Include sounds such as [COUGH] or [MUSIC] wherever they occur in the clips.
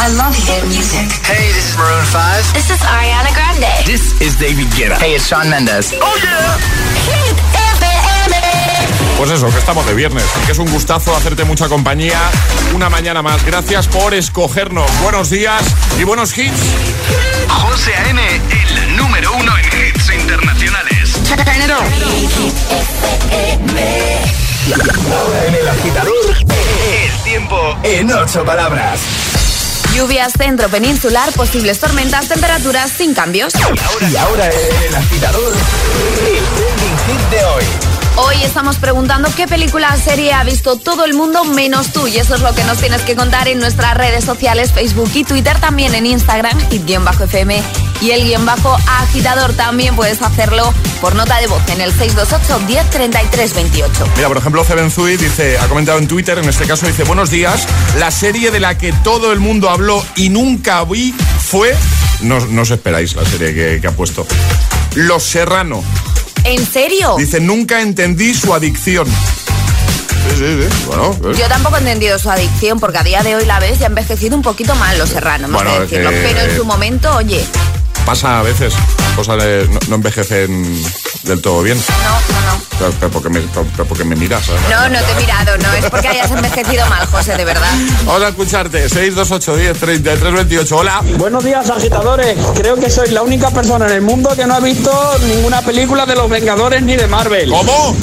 I love hit music. Hey, this is Maroon 5. This is Ariana Grande. This is David Guetta. Hey, it's Sean Mendes. Oh yeah. Hit FM. Pues eso, que estamos de viernes, que es un gustazo hacerte mucha compañía una mañana más. Gracias por escogernos. Buenos días y buenos hits. José A.M., el número uno en hits internacionales. Ahora en el agitador, El tiempo en ocho palabras. Lluvias centro peninsular, posibles tormentas, temperaturas sin cambios. Y ahora el agitador, el trending hit de hoy. Hoy estamos preguntando qué película serie ha visto todo el mundo menos tú. Y eso es lo que nos tienes que contar en nuestras redes sociales, Facebook y Twitter, también en Instagram, hit-fm y el guion bajo agitador. También puedes hacerlo por nota de voz en el 628 1033 28. Mira, por ejemplo, Zubenzui dice, ha comentado en Twitter, en este caso dice, buenos días, la serie de la que todo el mundo habló y nunca vi fue, no, no os esperáis la serie que, que ha puesto, Los Serrano. ¿En serio? Dice, nunca entendí su adicción. Sí, sí, sí. Bueno, pues, Yo tampoco he entendido su adicción porque a día de hoy la ves y ha envejecido un poquito mal los serranos, Bueno, decirlo. que- Pero en su momento, oye, pasa a veces. Cosas de- no, no envejecen del todo bien. no, no, no. Pero, porque, me, porque me miras. ¿sabes? No, no te he mirado, no es porque hayas envejecido mal, José, de verdad. Vamos a escucharte. 628 10 33 28. Hola. Buenos días, agitadores. Creo que soy la única persona en el mundo que no ha visto ninguna película de los Vengadores ni de Marvel. ¿Cómo?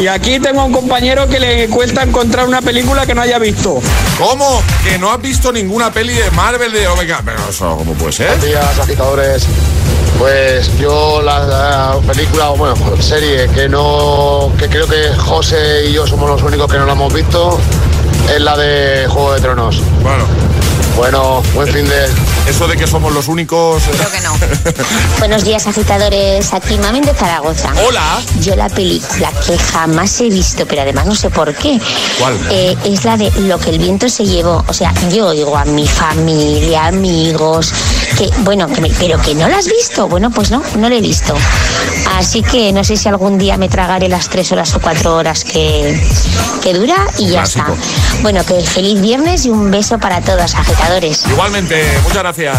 Y aquí tengo a un compañero que le cuesta encontrar una película que no haya visto. ¿Cómo? Que no has visto ninguna peli de Marvel de Omega. Pero eso, ¿cómo puede ser? Buenos días, agitadores. Pues yo la, la película, o bueno, serie que no, que creo que José y yo somos los únicos que no la hemos visto, es la de Juego de Tronos. Bueno, Bueno, buen fin de... eso de que somos los únicos. eh, Creo que no. [LAUGHS] Buenos días, agitadores. Aquí Mamen de Zaragoza. Hola. Yo la película que jamás he visto, pero además no sé por qué, ¿Cuál? eh, es la de Lo que el viento se llevó. O sea, yo oigo a mi familia, amigos, que bueno, que me- pero que no la has visto. Bueno, pues no, no la he visto. Así que no sé si algún día me tragaré las tres horas o cuatro horas que, que dura y ya está. Bueno, que feliz viernes y un beso para todos, agitadores. Igualmente, muchas gracias.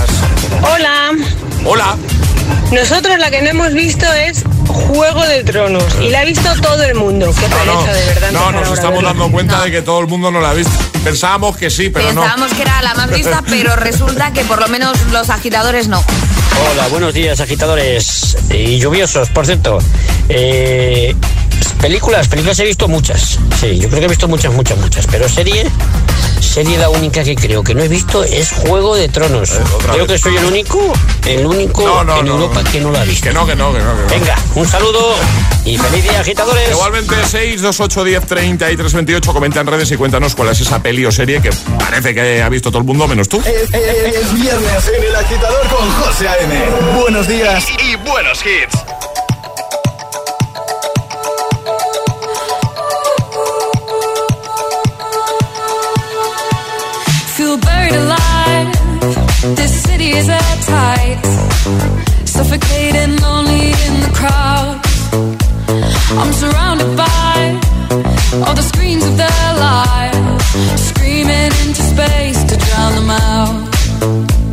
Hola, Hola. nosotros la que no hemos visto es Juego de Tronos y la ha visto todo el mundo. Qué No, pereza, no, de verdad. no nos estamos dando cuenta No. de que todo el mundo no la ha visto. Pensábamos que sí, pero no. Pensábamos que era la más vista, [LAUGHS] pero resulta que por lo menos los agitadores no. Hola, buenos días, agitadores y lluviosos, por cierto. Eh, películas, películas he visto muchas. Sí, yo creo que he visto muchas, muchas, muchas. Pero serie, serie la única que creo que no he visto es Juego de Tronos. Eh, creo vez. que soy el único, el único No, no, en no, Europa no. que no la ha visto. Que no, que no, que no. que no. Venga, un saludo y feliz día, agitadores. Igualmente 628 10 33 28 comenta en redes y cuéntanos cuál es esa peli o serie que parece que ha visto todo el mundo menos tú. Es, es- es viernes en el agitador con José A.M. Buenos días. y buenos hits. Buried alive. This city is at tight. Suffocating, lonely in the crowd. I'm surrounded by all the screens of their lives. Screaming into space to drown them out.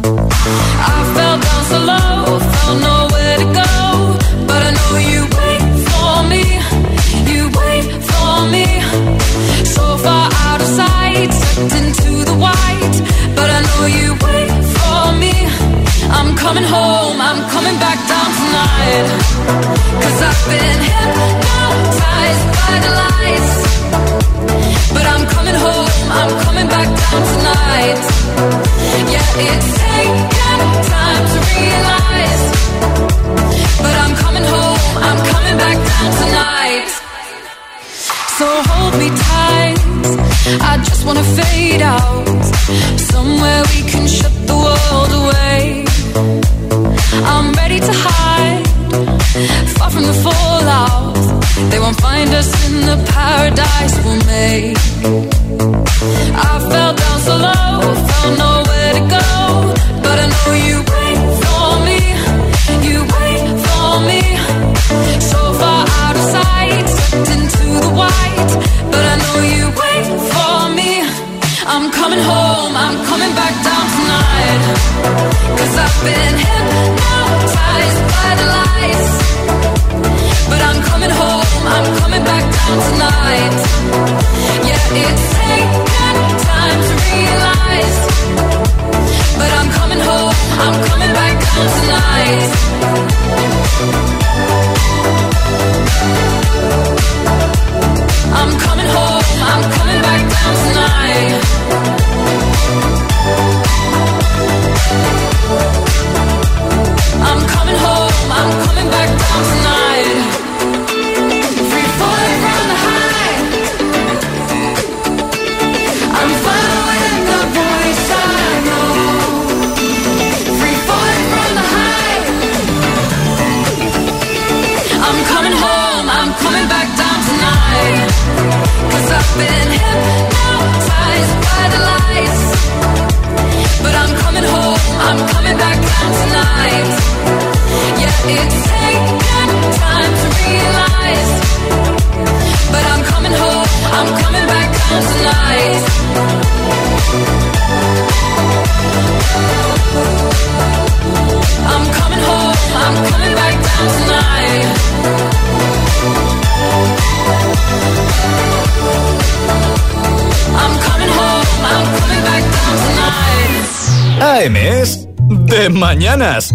mañanas.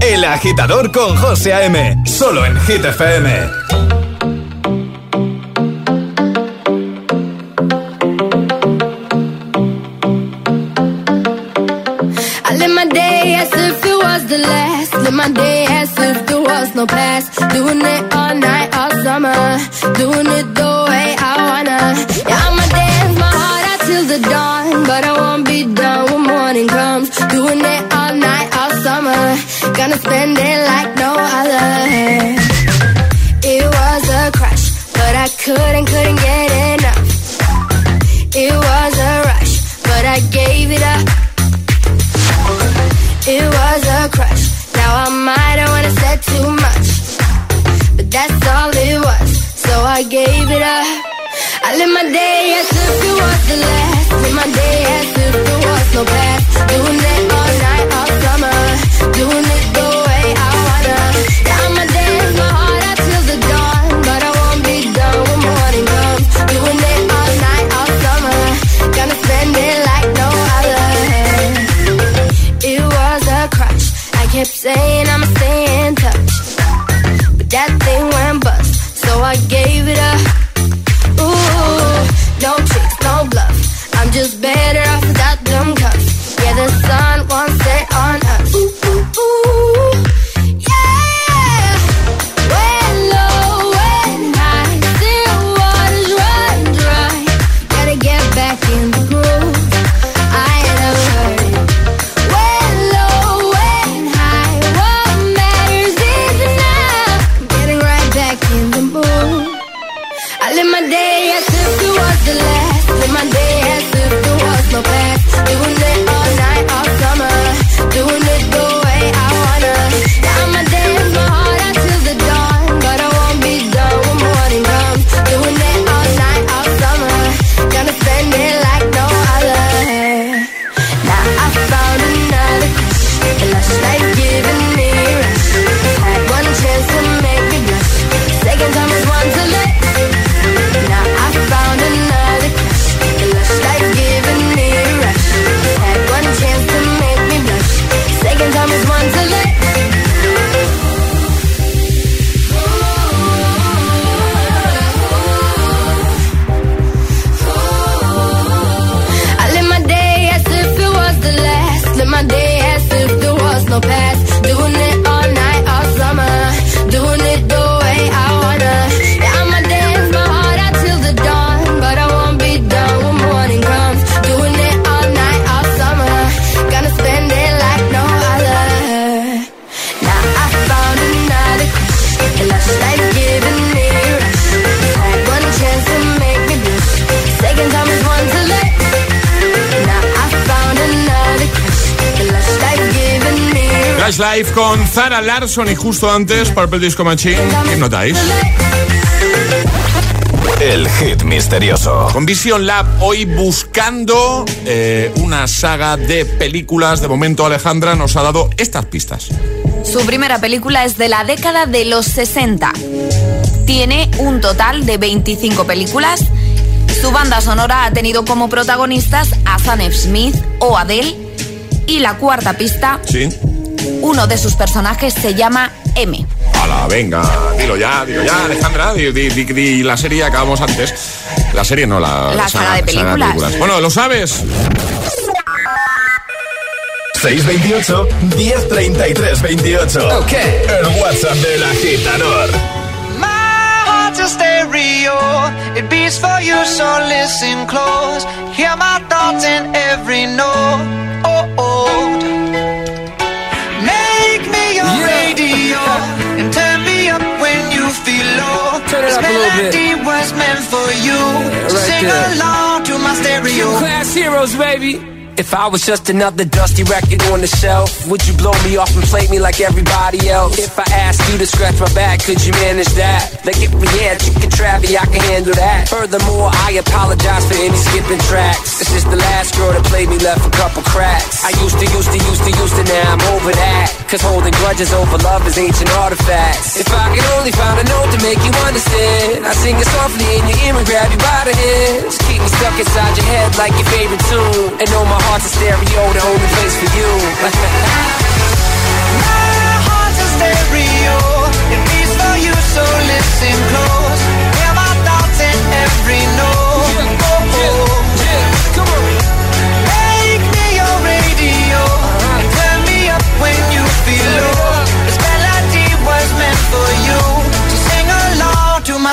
El agitador con José A.M. Solo en Hit FM. Business Life con Zara Larson y justo antes Purple Disco Machine. ¿Qué notáis? El hit misterioso. Con Vision Lab hoy buscando eh, una saga de películas. De momento Alejandra nos ha dado estas pistas. Su primera película es de la década de los 60. Tiene un total de 25 películas. Su banda sonora ha tenido como protagonistas a Sam Smith o Adele. Y la cuarta pista ¿Sí? Uno de sus personajes se llama M. Hala, venga, dilo ya, dilo ya, Alejandra, di, di- di- di la serie que acabamos antes. La serie no, la, La saga de películas. Bueno, ¿lo sabes? 628 1033 28. Ok. El WhatsApp del agitador. My heart's a stereo. It beats for you, so listen close. Hear my thoughts in every note. Oh, oh. This up a little bit. melody was meant for you. so right sing there. along to my stereo. Class heroes, baby. If I was just another dusty record on the shelf, would you blow me off and play me like everybody else? If I asked you to scratch my back, could you manage that? Like if we had chicken travi, I can handle that. Furthermore, I apologize for any skipping tracks. This is the last girl that played me, left a couple cracks. I used to, used to, used to, used to, now I'm over that. Cause holding grudges over love is ancient artifacts. Make you understand, I sing it softly in your ear and grab you by the hands. Keep me stuck inside your head like your favorite tune. And know my heart's a stereo, the only place for you. [LAUGHS] My heart's a stereo. It beats for you, so listen close.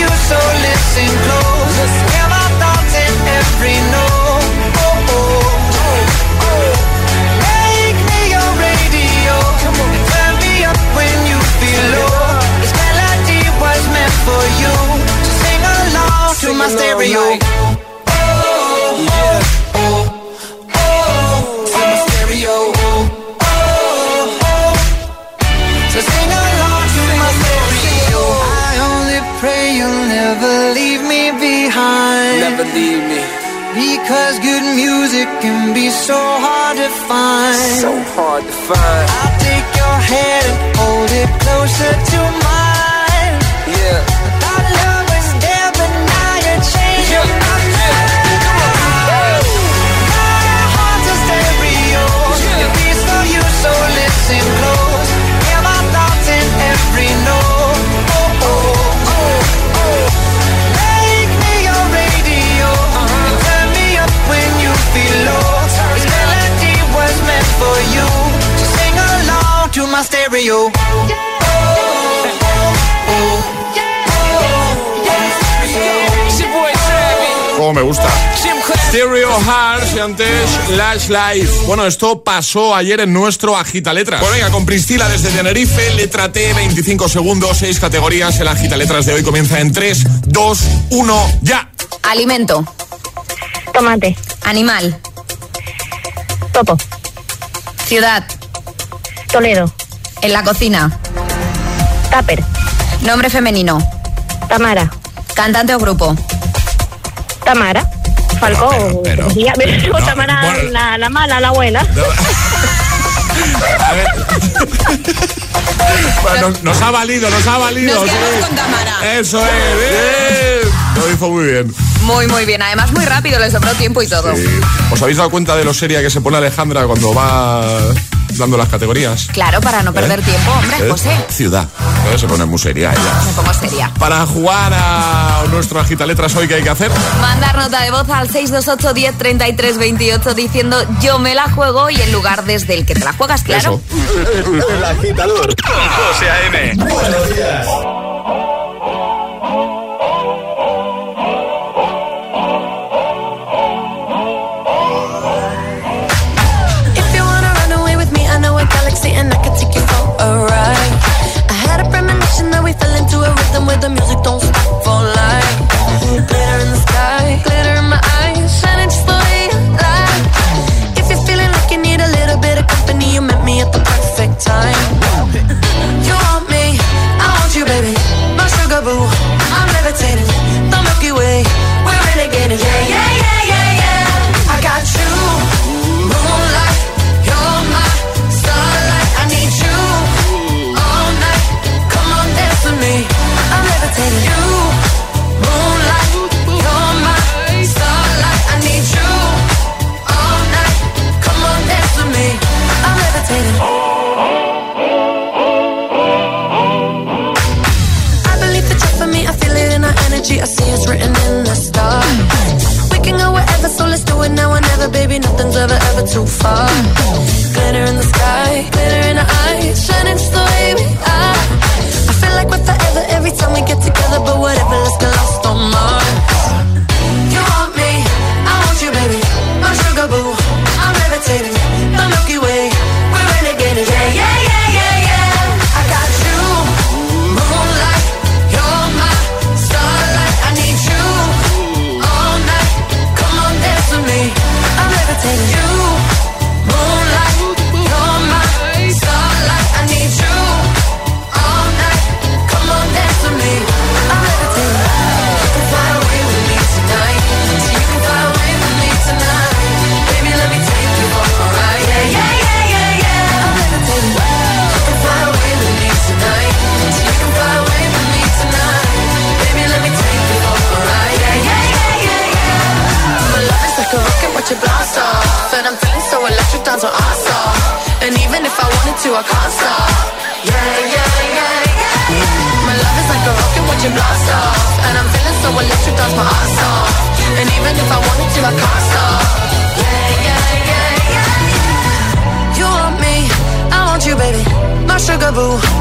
you, so listen close. Hear my thoughts in every note. Oh, oh. oh. Make me your radio. And turn me up when you feel low. This melody was meant for you. So sing along to my along stereo. like- Never leave me. Because good music can be so hard to find. So hard to find. I'll take your hand and hold it closer to mine. Yeah. Thought love was there, but now you're changing my mind. My heart's a stereo. It beats for you, so listen stereo. Oh, me gusta. Stereo Hearts y antes Lash Life. Bueno, esto pasó ayer en nuestro Agita Letras. Pues venga, con Priscila desde Tenerife, letra T, 25 segundos, 6 categorías. El Agita Letras de hoy comienza en 3, 2, 1, ya. Alimento. Tomate. Animal. Topo. Ciudad. Toledo. En la cocina. Tupper. Nombre femenino. Tamara. Cantante o grupo. Tamara. Pero- pero no, Tamara, bueno. la, la mala, la buena. [LAUGHS] A ver. [LAUGHS] Bueno, nos, nos ha valido, nos ha valido. Nos quedamos sí. con Tamara. Eso es, bien. Lo hizo muy bien. Muy, muy bien. Además, muy rápido, le sobró tiempo y todo. Sí. ¿Os habéis dado cuenta de lo seria que se pone Alejandra cuando va dando las categorías? Claro, para no perder ¿Eh? tiempo, hombre, ¿Eh? José. Ciudad. Se pone muy seria ella. Me pongo seria. Para jugar a nuestro agita letras hoy, ¿qué hay que hacer? Mandar nota de voz al 628 10 33 28 diciendo yo me la juego y el lugar desde el que te la juegas, claro. [LAUGHS] El agitador. Con José A.M. Buenos días. we fell into a rhythm where the music don't Oh. Boo,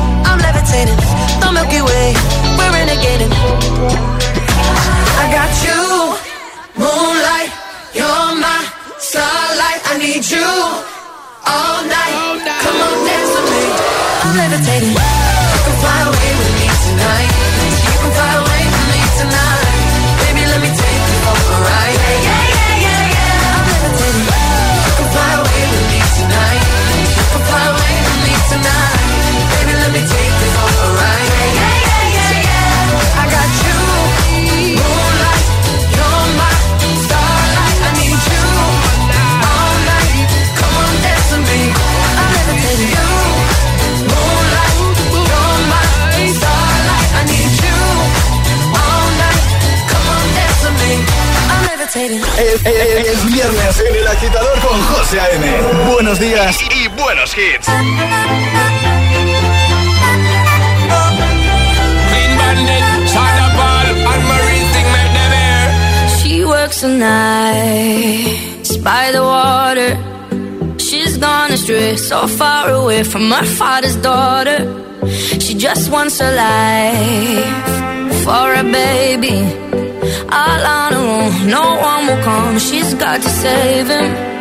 José A.M. Buenos días. Y buenos hits. She works the nights by the water. She's gone astray, so far away from her father's daughter. She just wants a life for a baby. All on her own, no one will come. She's got to save him.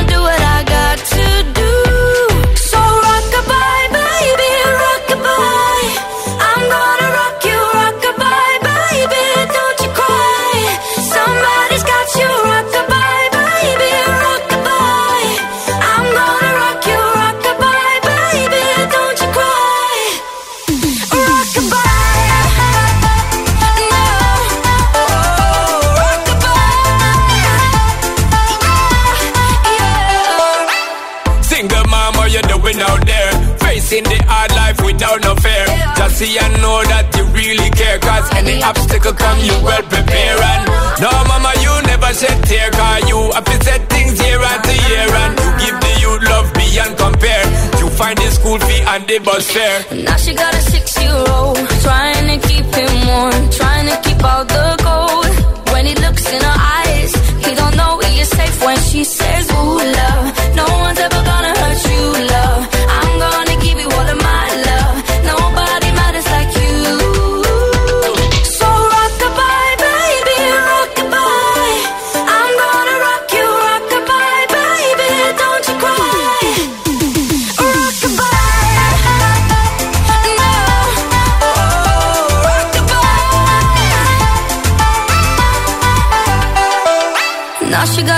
see and know that you really care. Cause any obstacle come, you well prepare. And no, mama, you never shed tear. Cause you have to set things year after year. And you give the youth love beyond compare. You find the school fee and the bus fare. Now she got a six-year-old Trying to keep him warm Trying to keep out the cold When he looks in her eyes He don't know he is safe when she says Ooh, love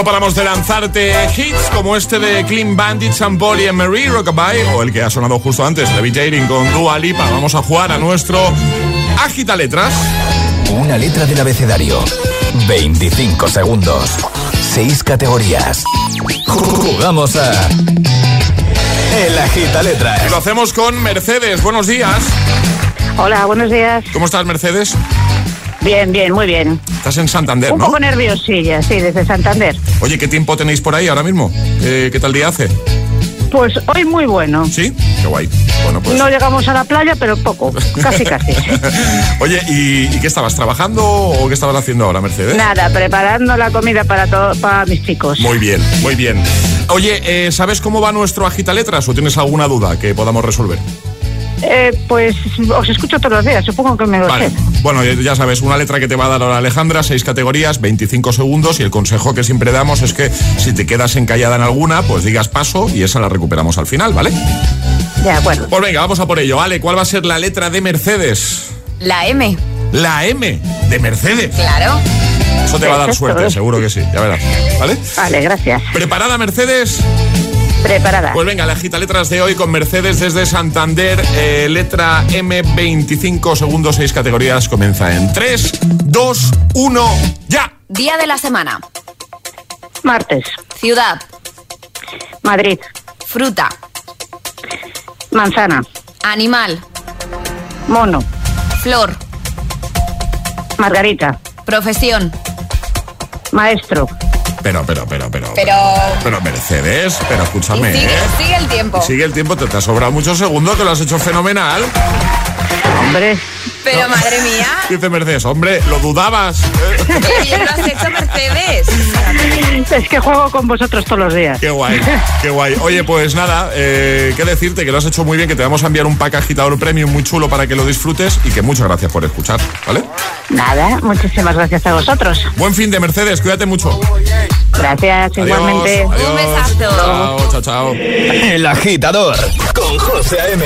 No paramos de lanzarte hits como este de Clean Bandit, Sam Paul y Marie Rockabye o el que ha sonado justo antes, Levitating con Dua Lipa. Vamos a jugar a nuestro Agita Letras. Una letra del abecedario. 25 segundos. 6 categorías. Jugamos a. El Agita Letras. Y lo hacemos con Mercedes. Buenos días. Hola, buenos días. ¿Cómo estás, Mercedes? Bien, bien, muy bien. Estás en Santander, Un ¿no? poco nerviosilla, sí, desde Santander. Oye, ¿qué tiempo tenéis por ahí ahora mismo? Eh, ¿Qué tal día hace? Pues hoy muy bueno. ¿Sí? Qué guay. Bueno, pues. No llegamos a la playa, pero poco, [LAUGHS] casi casi. Oye, ¿y, y qué estabas trabajando o qué estabas haciendo ahora, Mercedes? Nada, preparando la comida para, to- para mis chicos. Muy bien, muy bien. Oye, eh, ¿sabes cómo va nuestro agita letras o tienes alguna duda que podamos resolver? Eh, pues os escucho todos los días, supongo que me lo Vale. sé. Bueno, ya ya sabes, una letra que te va a dar ahora Alejandra, seis categorías, 25 segundos y el consejo que siempre damos es que si te quedas encallada en alguna, pues digas paso y esa la recuperamos al final, ¿vale? De acuerdo. Pues venga, vamos a por ello. Ale, ¿cuál va a ser la letra de Mercedes? La M. La M de Mercedes. Claro. Eso te va a dar Perfecto. suerte, seguro que sí, ya verás. ¿Vale? Vale, gracias. ¿Preparada, Mercedes? Preparada. Pues venga, la agita letras de hoy con Mercedes desde Santander. eh, letra M, 25 segundos, 6 categorías. Comienza en 3, 2, 1, ya. Día de la semana. Martes, Ciudad. Madrid, Fruta. manzana, Animal. mono, Flor. margarita, Profesión. maestro, Pero, pero, pero, pero. Pero. Pero Mercedes, pero escúchame, sigue, ¿eh? sigue el tiempo. Sigue el tiempo, te, te ha sobrado muchos segundos, que lo has hecho fenomenal. Hombre. Pero madre mía. Dice Mercedes, hombre, lo dudabas. ¿eh? Qué bien lo has hecho, Mercedes. Es que juego con vosotros todos los días. Qué guay, qué guay. Oye, pues nada, eh, qué decirte que lo has hecho muy bien, que te vamos a enviar un pack agitador premium muy chulo para que lo disfrutes y que muchas gracias por escuchar, ¿vale? Nada, muchísimas gracias a vosotros. Buen fin de Mercedes, cuídate mucho. Gracias, igualmente. Adiós, Un besazo. Chao, chao, chao. El Agitador. Con José A.M.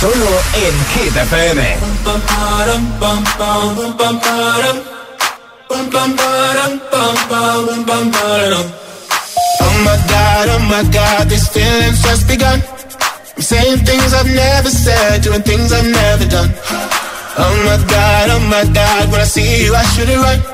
Solo en Hit FM. Oh my god, oh my god, these feelings just begun. I'm saying things I've never said, doing things I've never done. Oh my god, oh my god, when I see you I should it right.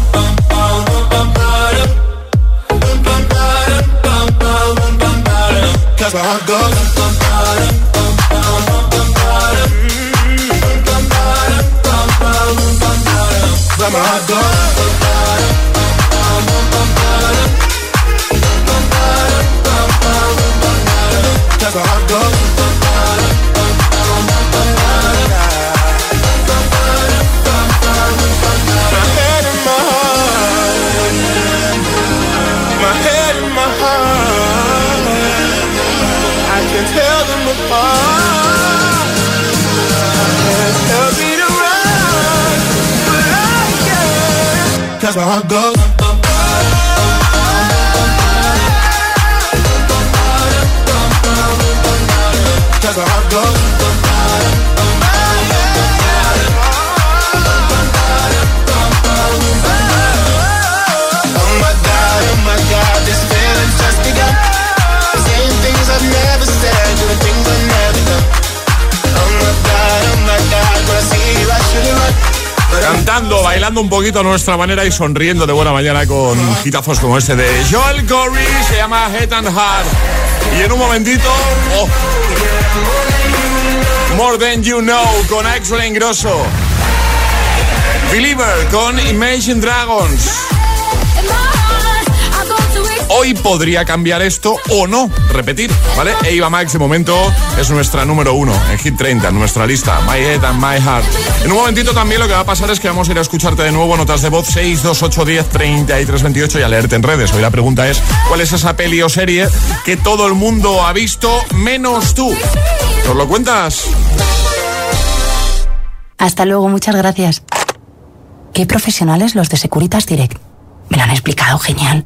My heart goes. Heart goes. Cause my heart bailando un poquito a nuestra manera y sonriendo de buena mañana con hitazos como este de Joel Corey, se llama Head and Heart. Y en un momentito, oh, More Than You Know con Axel Ingrosso. Believer con Imagine Dragons. Hoy podría cambiar esto o no, repetir, ¿vale? Eva Max de momento es nuestra número uno en Hit 30, en nuestra lista, My Head and My Heart. En un momentito también lo que va a pasar es que vamos a ir a escucharte de nuevo notas de voz 62810 3328 y a leerte en redes. Hoy la pregunta es, ¿cuál es esa peli o serie que todo el mundo ha visto menos tú? ¿Nos lo cuentas? Hasta luego, muchas gracias. Qué profesionales los de Securitas Direct. Me lo han explicado genial.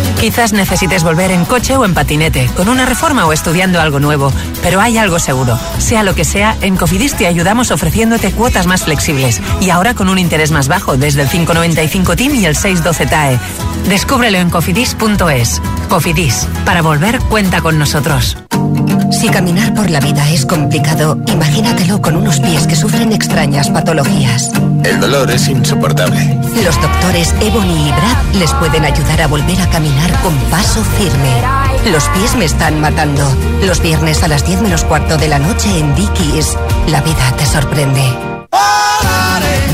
Quizás necesites volver en coche o en patinete, con una reforma o estudiando algo nuevo, pero hay algo seguro. Sea lo que sea, en Cofidis te ayudamos ofreciéndote cuotas más flexibles y ahora con un interés más bajo desde el 595 TIM y el 612 TAE. Descúbrelo en cofidis.es. Cofidis, para volver cuenta con nosotros. Si caminar por la vida es complicado, imagínatelo con unos pies que sufren extrañas patologías. El dolor es insoportable. Los doctores Ebony y Brad les pueden ayudar a volver a caminar con paso firme. Los pies me están matando. Los viernes a las 10 menos cuarto de la noche en Dickies. La vida te sorprende.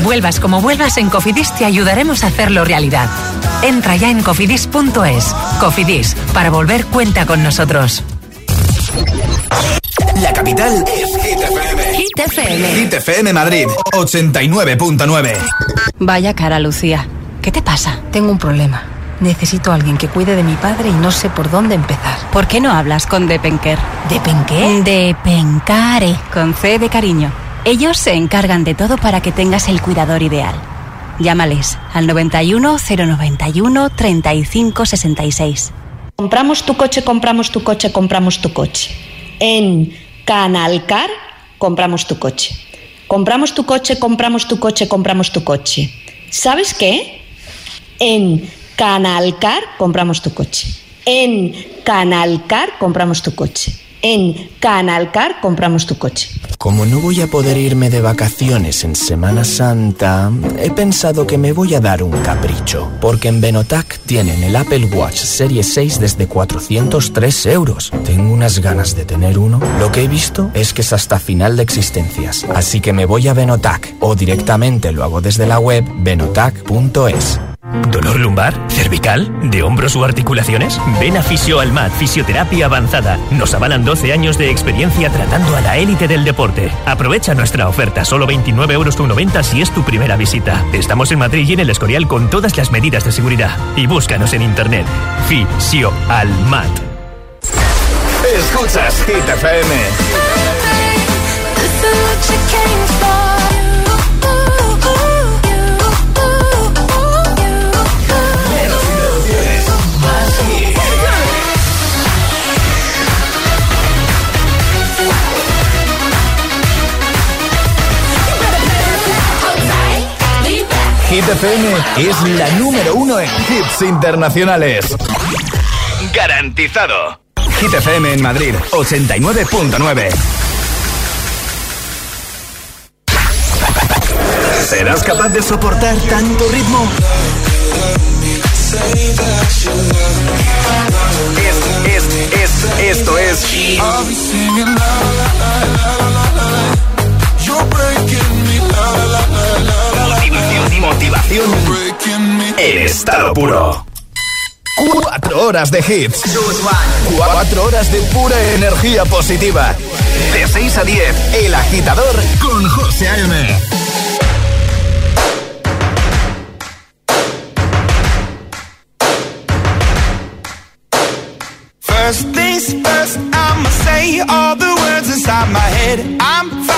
Vuelvas como vuelvas, en Cofidis te ayudaremos a hacerlo realidad. Entra ya en cofidis.es. Cofidis, para volver cuenta con nosotros. La capital es Hit FM. Hit FM. Hit FM Madrid, 89.9. Vaya cara, Lucía. ¿Qué te pasa? Tengo un problema. Necesito a alguien que cuide de mi padre y no sé por dónde empezar. ¿Por qué no hablas con Depenker? ¿Depenqué? Depencare. Con C de cariño. Ellos se encargan de todo para que tengas el cuidador ideal. Llámales al 91 091 35 66. Compramos tu coche, compramos tu coche, compramos tu coche. En Canalcar compramos tu coche. Compramos tu coche, compramos tu coche, compramos tu coche. ¿Sabes qué? En Canalcar compramos tu coche. En Canalcar compramos tu coche. En Canalcar compramos tu coche. Como no voy a poder irme de vacaciones en Semana Santa, he pensado que me voy a dar un capricho, porque en Benotac tienen el Apple Watch Serie 6 desde 403 euros. Tengo unas ganas de tener uno. Lo que he visto es que es hasta final de existencias, así que me voy a Benotac o directamente lo hago desde la web benotac.es. ¿Dolor lumbar? ¿Cervical? ¿De hombros u articulaciones? Ven a Fisio Almat, Fisioterapia Avanzada. Nos avalan 12 años de experiencia tratando a la élite del deporte. Aprovecha nuestra oferta, solo 29,90 euros si es tu primera visita. Estamos en Madrid y en el Escorial con todas las medidas de seguridad. Y búscanos en internet. Fisio Almat. Escuchas Hit FM. Hit FM es la número uno en hits internacionales. Garantizado. Hit FM en Madrid, 89.9. ¿Serás capaz de soportar tanto ritmo? Es, es, es, esto es. Motivación. En estado puro. Cuatro horas de hits. Cuatro horas de pura energía positiva. De 6 a 10, El Agitador con José A.M. First things first, I'ma say all the words inside my head. I'm fired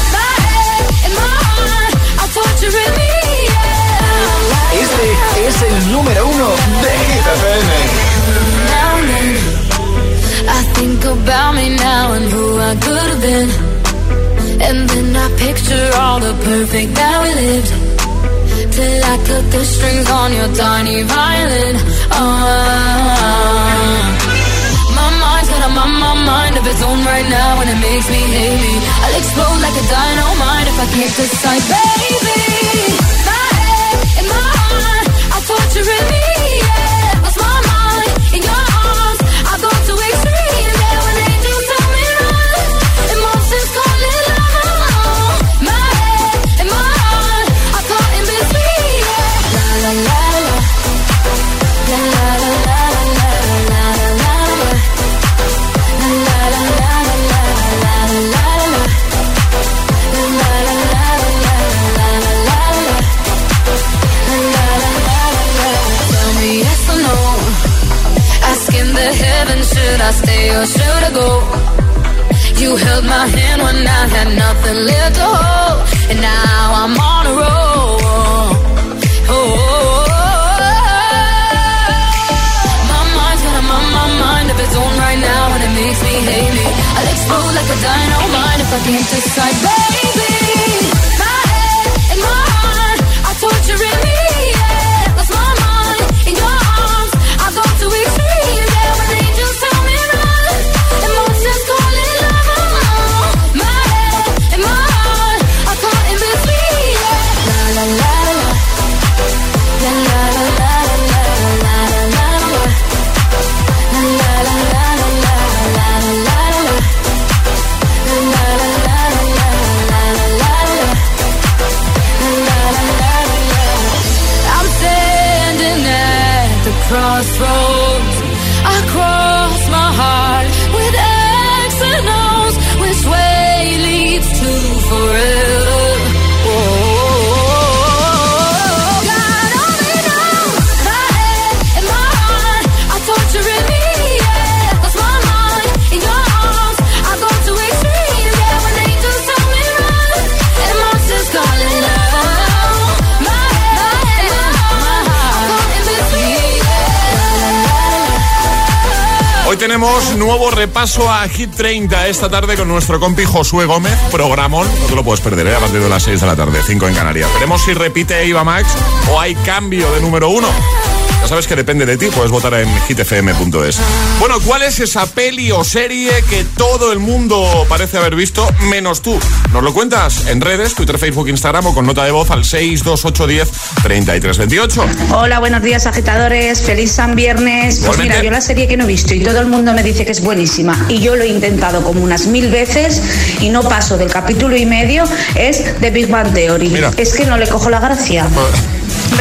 Es el número uno de Hit. I think about me now and who I could have been. And then I picture all the perfect that we lived. Till I cut the strings on your tiny violin. Oh. A my, my mind of its own right now and it makes me hate me. I'll explode like a dynamite if I can't decide, baby. dangerous had nothing left to hold, and now I'm on a roll. Oh, oh, oh. my mind's got a my, mind of its own right now, and it makes me hate me. I'll explode like a dynamite if I can't decide, baby. Tenemos nuevo repaso a Hit 30 esta tarde con nuestro compi Josué Gómez, programón. No te lo puedes perder, ¿eh? a partir de las 6 de la tarde, 5 en Canarias. Veremos si repite Eva Max o hay cambio de número 1. Ya sabes que depende de ti, puedes votar en hitfm.es. Bueno, ¿cuál es esa peli o serie que todo el mundo parece haber visto, menos tú? ¿Nos lo cuentas en redes, Twitter, Facebook, Instagram o con nota de voz al 62810 3328? Hola, buenos días agitadores, feliz San Viernes. Pues Igualmente. mira, yo la serie que no he visto y todo el mundo me dice que es buenísima y yo lo he intentado como unas mil veces y no paso del capítulo y medio es The Big Bang Theory. Mira. Es que no le cojo la gracia.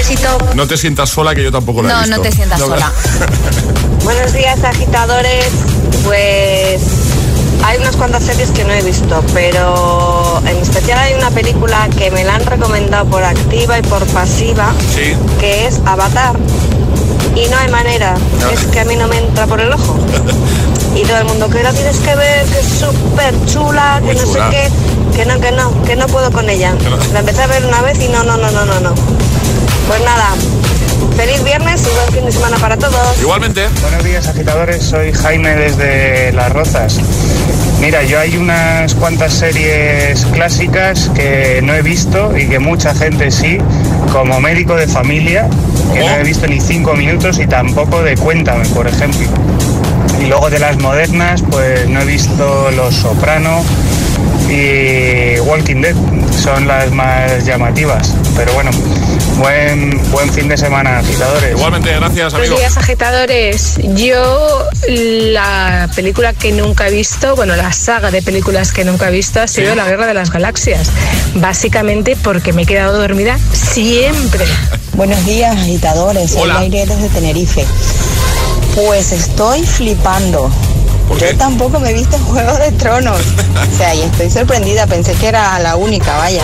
Besito. No te sientas sola, que yo tampoco la he No, visto. no te sientas sola. [LAUGHS] Buenos días, agitadores. Pues hay unas cuantas series que no he visto, pero en especial hay una película que me la han recomendado por activa y por pasiva, Sí. que es Avatar. Y no hay manera, es que a mí no me entra por el ojo. [LAUGHS] Y todo el mundo, que la tienes que ver, que es súper chula, que Muy no chula. sé qué, que no, que no, que no puedo con ella. La empecé a ver una vez y no, no, no, no, no, no. Pues nada, feliz viernes y buen fin de semana para todos. Igualmente. Buenos días, agitadores. Soy Jaime desde Las Rozas. Mira, yo hay unas cuantas series clásicas que no he visto y que mucha gente sí, como médico de familia, que no he visto ni cinco minutos y tampoco de Cuéntame, por ejemplo. Y luego de las modernas, pues no he visto Los Soprano y Walking Dead, son las más llamativas. Pero bueno, buen, buen fin de semana, agitadores. Igualmente, gracias, amigo. Buenos días, agitadores. Yo la película que nunca he visto, bueno, la saga de películas que nunca he visto ha sido La Guerra de las Galaxias. Básicamente porque me he quedado dormida siempre. Buenos días, agitadores. Soy Hola. Aire desde Tenerife. Pues estoy flipando. Yo tampoco me he visto Juego de Tronos. [LAUGHS] O sea, y estoy sorprendida. Pensé que era la única, vaya.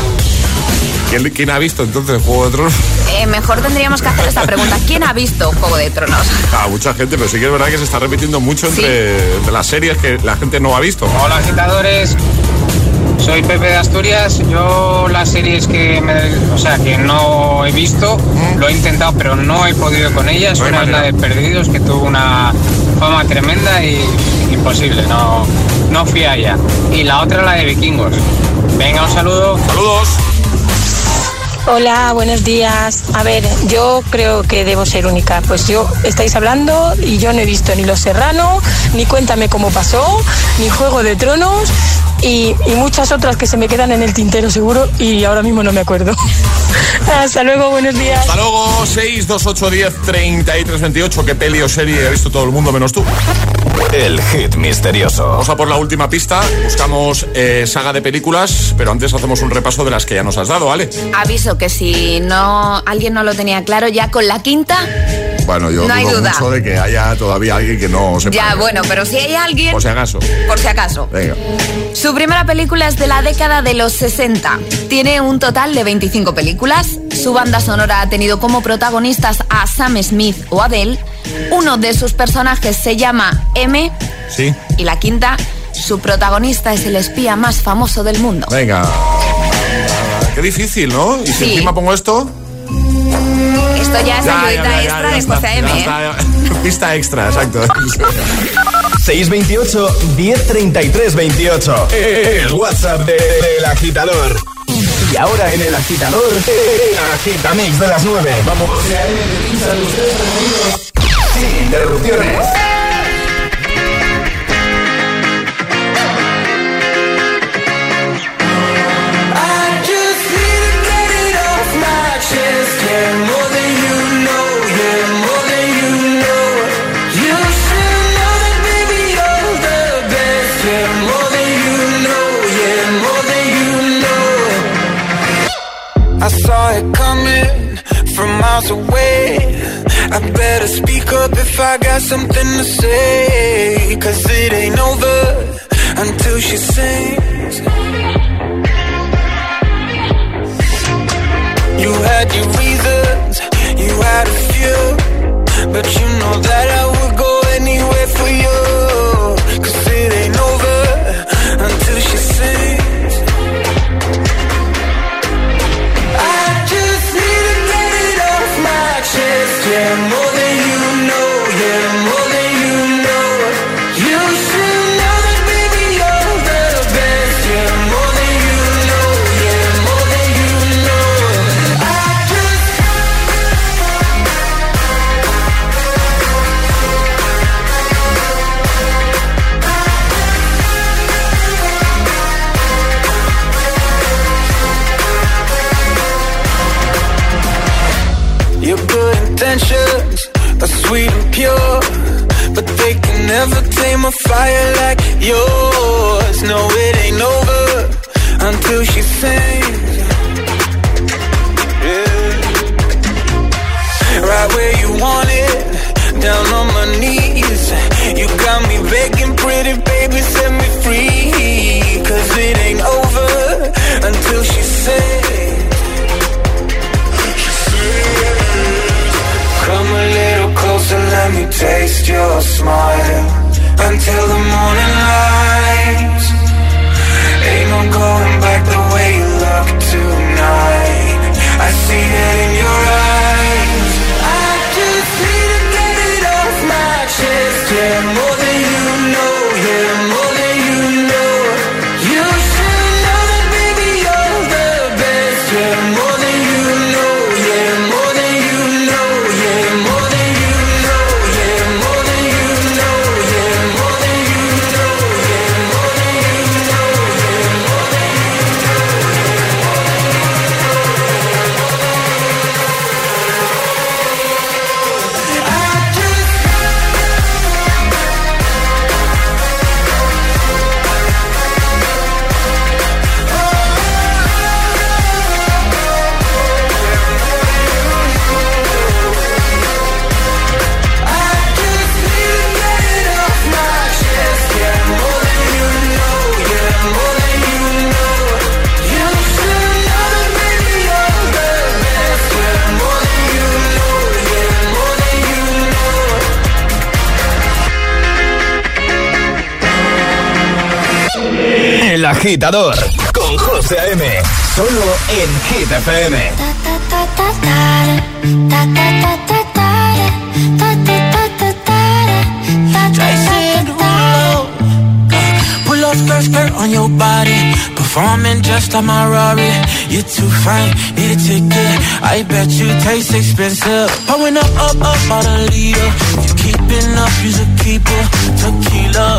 ¿Quién, quién ha visto entonces Juego de Tronos? Eh, mejor tendríamos que hacer esta pregunta. ¿Quién ha visto Juego de Tronos? Ah, mucha gente, pero sí que es verdad que se está repitiendo mucho entre, entre las series que la gente no ha visto. Hola agitadores, soy Pepe de Asturias. Yo las series que me, o sea, que no he visto, lo he intentado, pero no he podido con ellas. No Una es la de. Perdidos, que tuvo una fama tremenda y imposible, no, no fui a ella. Y la otra la de Vikingos. Venga, un saludo. Saludos. Hola, buenos días. A ver, yo creo que debo ser única. Pues yo estáis hablando y yo no he visto ni Los Serrano, ni Cuéntame cómo pasó, ni Juego de Tronos y, y muchas otras que se me quedan en el tintero seguro y ahora mismo no me acuerdo. [LAUGHS] Hasta luego, buenos días. Hasta luego, 62810 3328. ¿Qué peli o serie ha visto todo el mundo menos tú? El hit misterioso. Vamos a por la última pista. Buscamos eh, saga de películas, pero antes hacemos un repaso de las que ya nos has dado, ¿vale? Aviso que si no alguien no lo tenía claro, ya con la quinta, Bueno, yo No hay duda. mucho de que haya todavía alguien que no sepa. ya bueno, pero si hay alguien, Por si acaso. por si acaso. Venga. Su primera película es de la década de los 60. Tiene un total de 25 películas. Su banda sonora ha tenido como protagonistas a Sam Smith o Adele. Uno de sus personajes se llama M. Sí. Y la quinta, su protagonista es el espía más famoso del mundo. Venga. Qué difícil, ¿no? Y si Sí. encima pongo esto. Esto ya es ayudita ya, ya, extra de está, José M. ¿eh? Pista [LAUGHS] extra, exacto. 628 1033 28. El WhatsApp de- del agitador. Y ahora en el agitador, el agitamix de las 9. Vamos. Sin interrupciones. Let me taste your smile Until the morning light. Ain't no going back the way you look tonight. I see it agitador con José A.M. Solo en Hit FM. Pull on your body. Performing just like my Rari. You're too fine, need a ticket. I bet you taste expensive. Pouring up, up, up, out a leader. You keeping up, you's a keeper. Tequila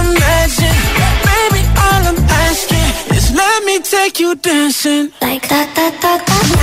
Imagine. Baby, all I'm asking is let me take you dancing. Like that, that, that, that,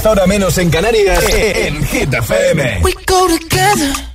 10, ahora menos en Canarias, en Hit FM. We go together.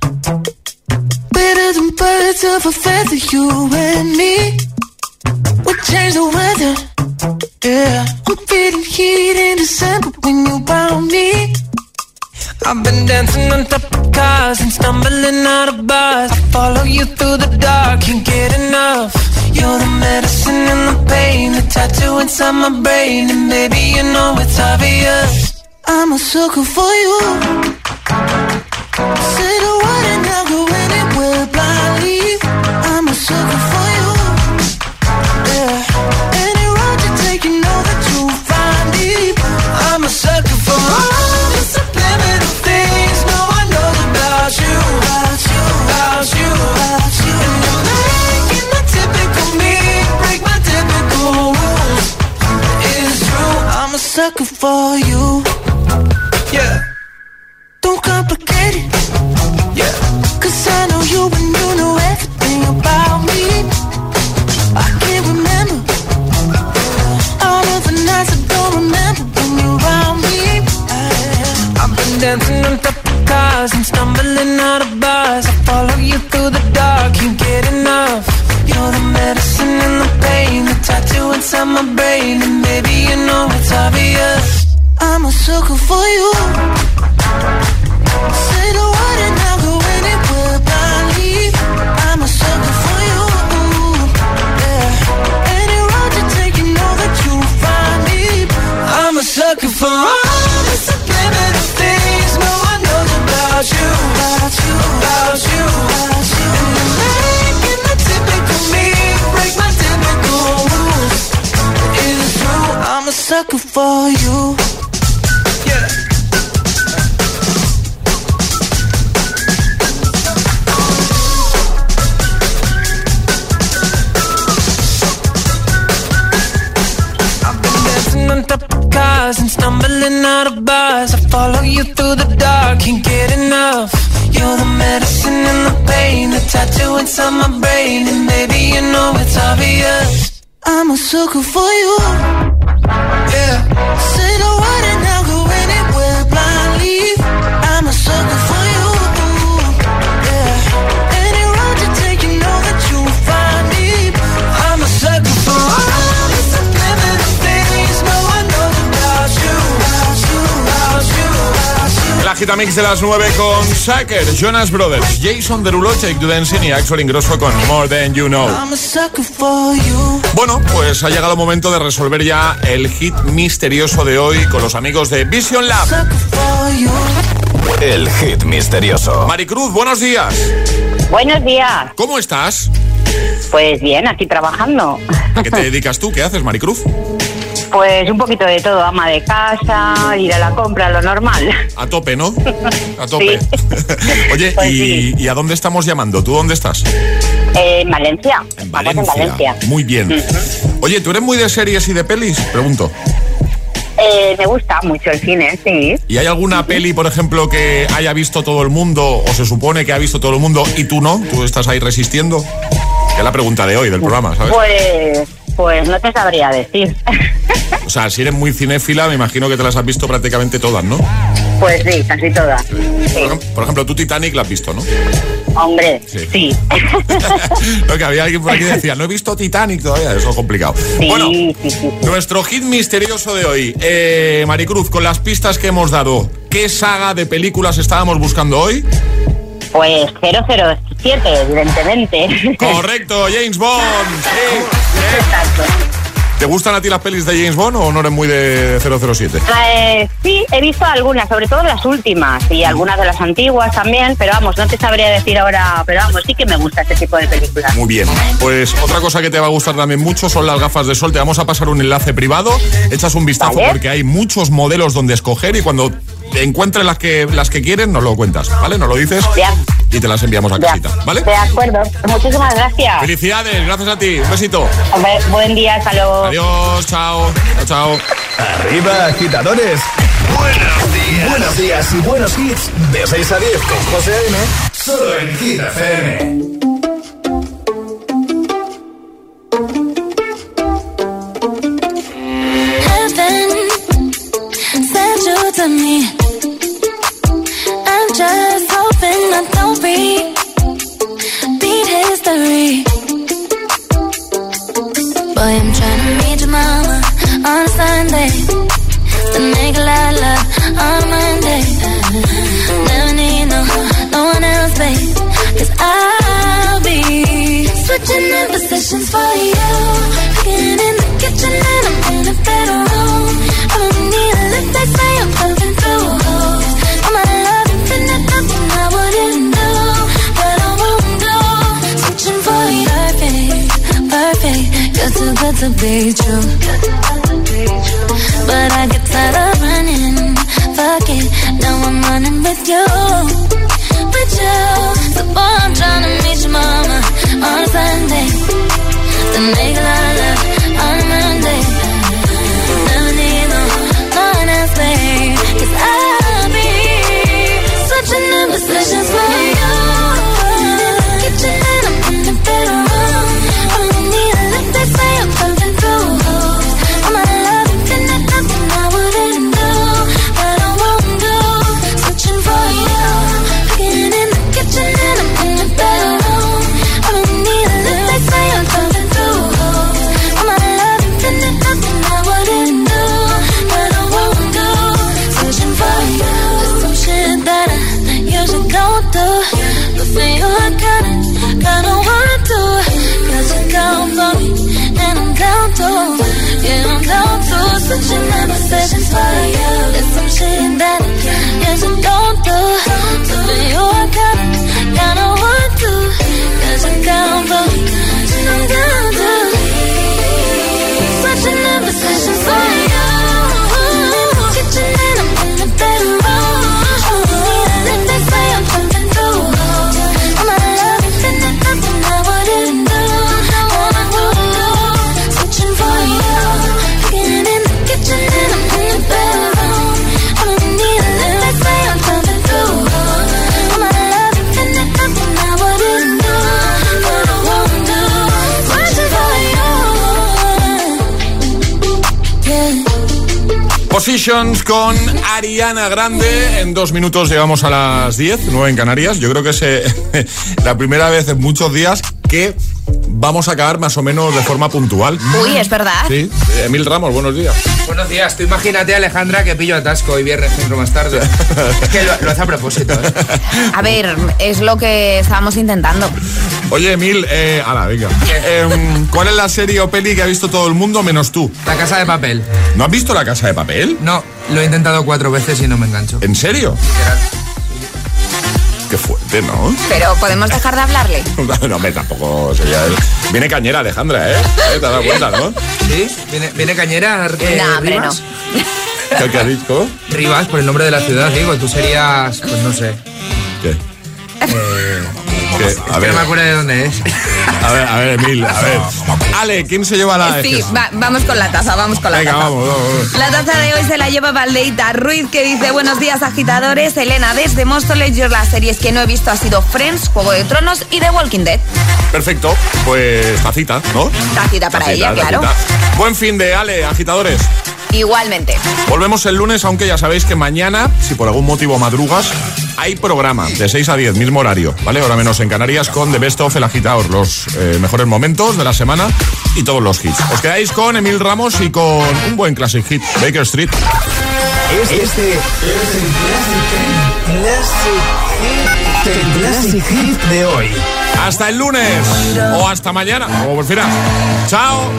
De las 9 con Sacker, Jonas Brothers, Jason Derulo, Jake Dudensin y Axel Ingrosso con More Than You Know. I'm a sucker for you. Bueno, pues ha llegado el momento de resolver ya el hit misterioso de hoy con los amigos de Vision Lab. El hit misterioso. Maricruz, buenos días. Buenos días. ¿Cómo estás? Pues bien, aquí trabajando. ¿A qué te dedicas tú? ¿Qué haces, Maricruz? Pues un poquito de todo, ama de casa, ir a la compra, lo normal. A tope, ¿no? A [LAUGHS] tope. [LAUGHS] Oye, Pues ¿y, y a dónde estamos llamando? ¿Tú dónde estás? Eh, en Valencia. En Valencia. en Valencia. Muy bien. Oye, ¿tú eres muy de series y de pelis? Pregunto. Eh, me gusta mucho el cine, sí. ¿Y hay alguna peli, por ejemplo, que haya visto todo el mundo o se supone que ha visto todo el mundo y tú no? ¿Tú estás ahí resistiendo? Que es la pregunta de hoy del programa, ¿sabes? Pues, pues no te sabría decir. O sea, si eres muy cinéfila, me imagino que te las has visto prácticamente todas, ¿no? Pues sí, casi todas. Por, ejem- por ejemplo, tú Titanic la has visto, ¿no? Hombre, Sí. sí. [LAUGHS] Lo que había alguien por aquí que decía, no he visto Titanic todavía, eso es complicado. bueno, nuestro hit misterioso de hoy. Eh, Maricruz, con las pistas que hemos dado, ¿qué saga de películas estábamos buscando hoy? Pues 007, evidentemente. Correcto, James Bond. Sí. ¿Te gustan a ti las pelis de James Bond o no eres muy de 007? Eh, sí, he visto algunas, sobre todo las últimas y algunas de las antiguas también, pero vamos, no te sabría decir ahora, pero vamos, sí que me gusta este tipo de películas. Muy bien. Pues otra cosa que te va a gustar también mucho son las gafas de sol. Te vamos a pasar un enlace privado. Echas un vistazo Vale. porque hay muchos modelos donde escoger y cuando encuentres las que, las que quieres nos lo cuentas, ¿vale? Nos lo dices y te las enviamos a casita, ¿vale? De acuerdo, muchísimas gracias. Felicidades, gracias a ti. Un besito. Hombre, buen día, hasta luego. Adiós, chao. Chao, chao. Arriba, agitadores. Buenos días. Buenos días y buenos hits. De 6 a 10 con José A.M. Solo en Hit FM. Sessions for you. There's some shit that I Con Ariana Grande. En dos minutos llegamos a las 10, 9 en Canarias. Yo creo que es eh, [LAUGHS] la primera vez en muchos días que vamos a acabar más o menos de forma puntual. Uy, es verdad. Sí, Emil Ramos, buenos días. Buenos días, tú imagínate Alejandra que pillo atasco y viernes centro más tarde. es [LAUGHS] que lo, lo hace a propósito, ¿eh? A ver, es lo que estábamos intentando. Oye, Emil, eh, ala, venga. Em, ¿Cuál es la serie o peli que ha visto todo el mundo menos tú? La casa de papel. ¿No has visto la casa de papel? No, lo he intentado cuatro veces y no me engancho. ¿En serio? Qué fuerte, ¿no? Pero podemos dejar de hablarle. [LAUGHS] no, me tampoco sería él. Viene cañera, Alejandra, ¿eh? ¿Eh? ¿Te has dado cuenta, no? ¿Sí? ¿Viene, viene cañera? eh, no, hombre, no. ¿Qué, qué has dicho? Rivas, por el nombre de la ciudad, digo. Tú serías, pues no sé. ¿Qué? Eh, Que ver, no me acuerdo de dónde es. a ver, a ver, Emil, a ver. Ale, ¿quién se lleva la Sí, va- vamos con la taza, vamos con la Venga, taza. vamos, vamos, vamos. La taza de hoy se la lleva Valdeita Ruiz, que dice Buenos días, agitadores. Elena, desde Móstoles, yo las series que no he visto ha sido Friends, Juego de Tronos y The Walking Dead. Perfecto, pues tacita, ¿no? Tacita para Tacita, ella, claro. Buen fin de Ale, agitadores. Igualmente. Volvemos el lunes, aunque ya sabéis que mañana, si por algún motivo madrugas, hay programa de 6 a 10, mismo horario, ¿vale? Ahora menos en Canarias con The Best of El Agitador, los eh, mejores momentos de la semana y todos los hits. Os quedáis con Emil Ramos y con un buen classic hit, Baker Street. Este es el classic, el classic hit de hoy. Hasta el lunes o hasta mañana, como prefieras. Chao.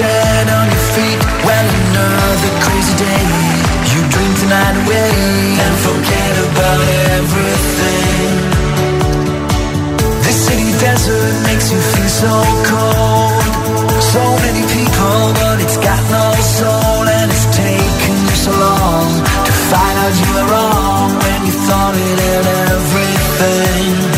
Dead on your feet. Well, another crazy day. You dream tonight away and forget about everything. This city desert makes you feel so cold. So many people, but it's got no soul, and it's taken you so long to find out you were wrong when you thought it had everything.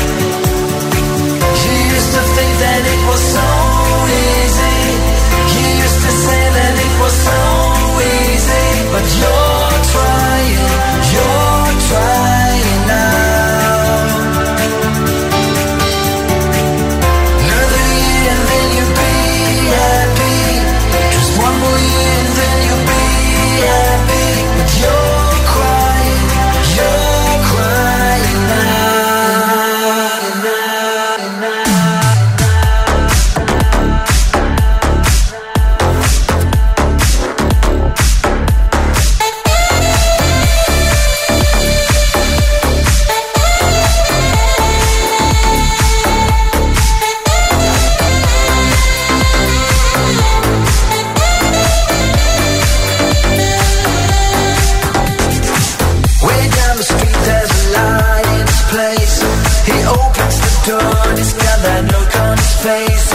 And he's got look on his face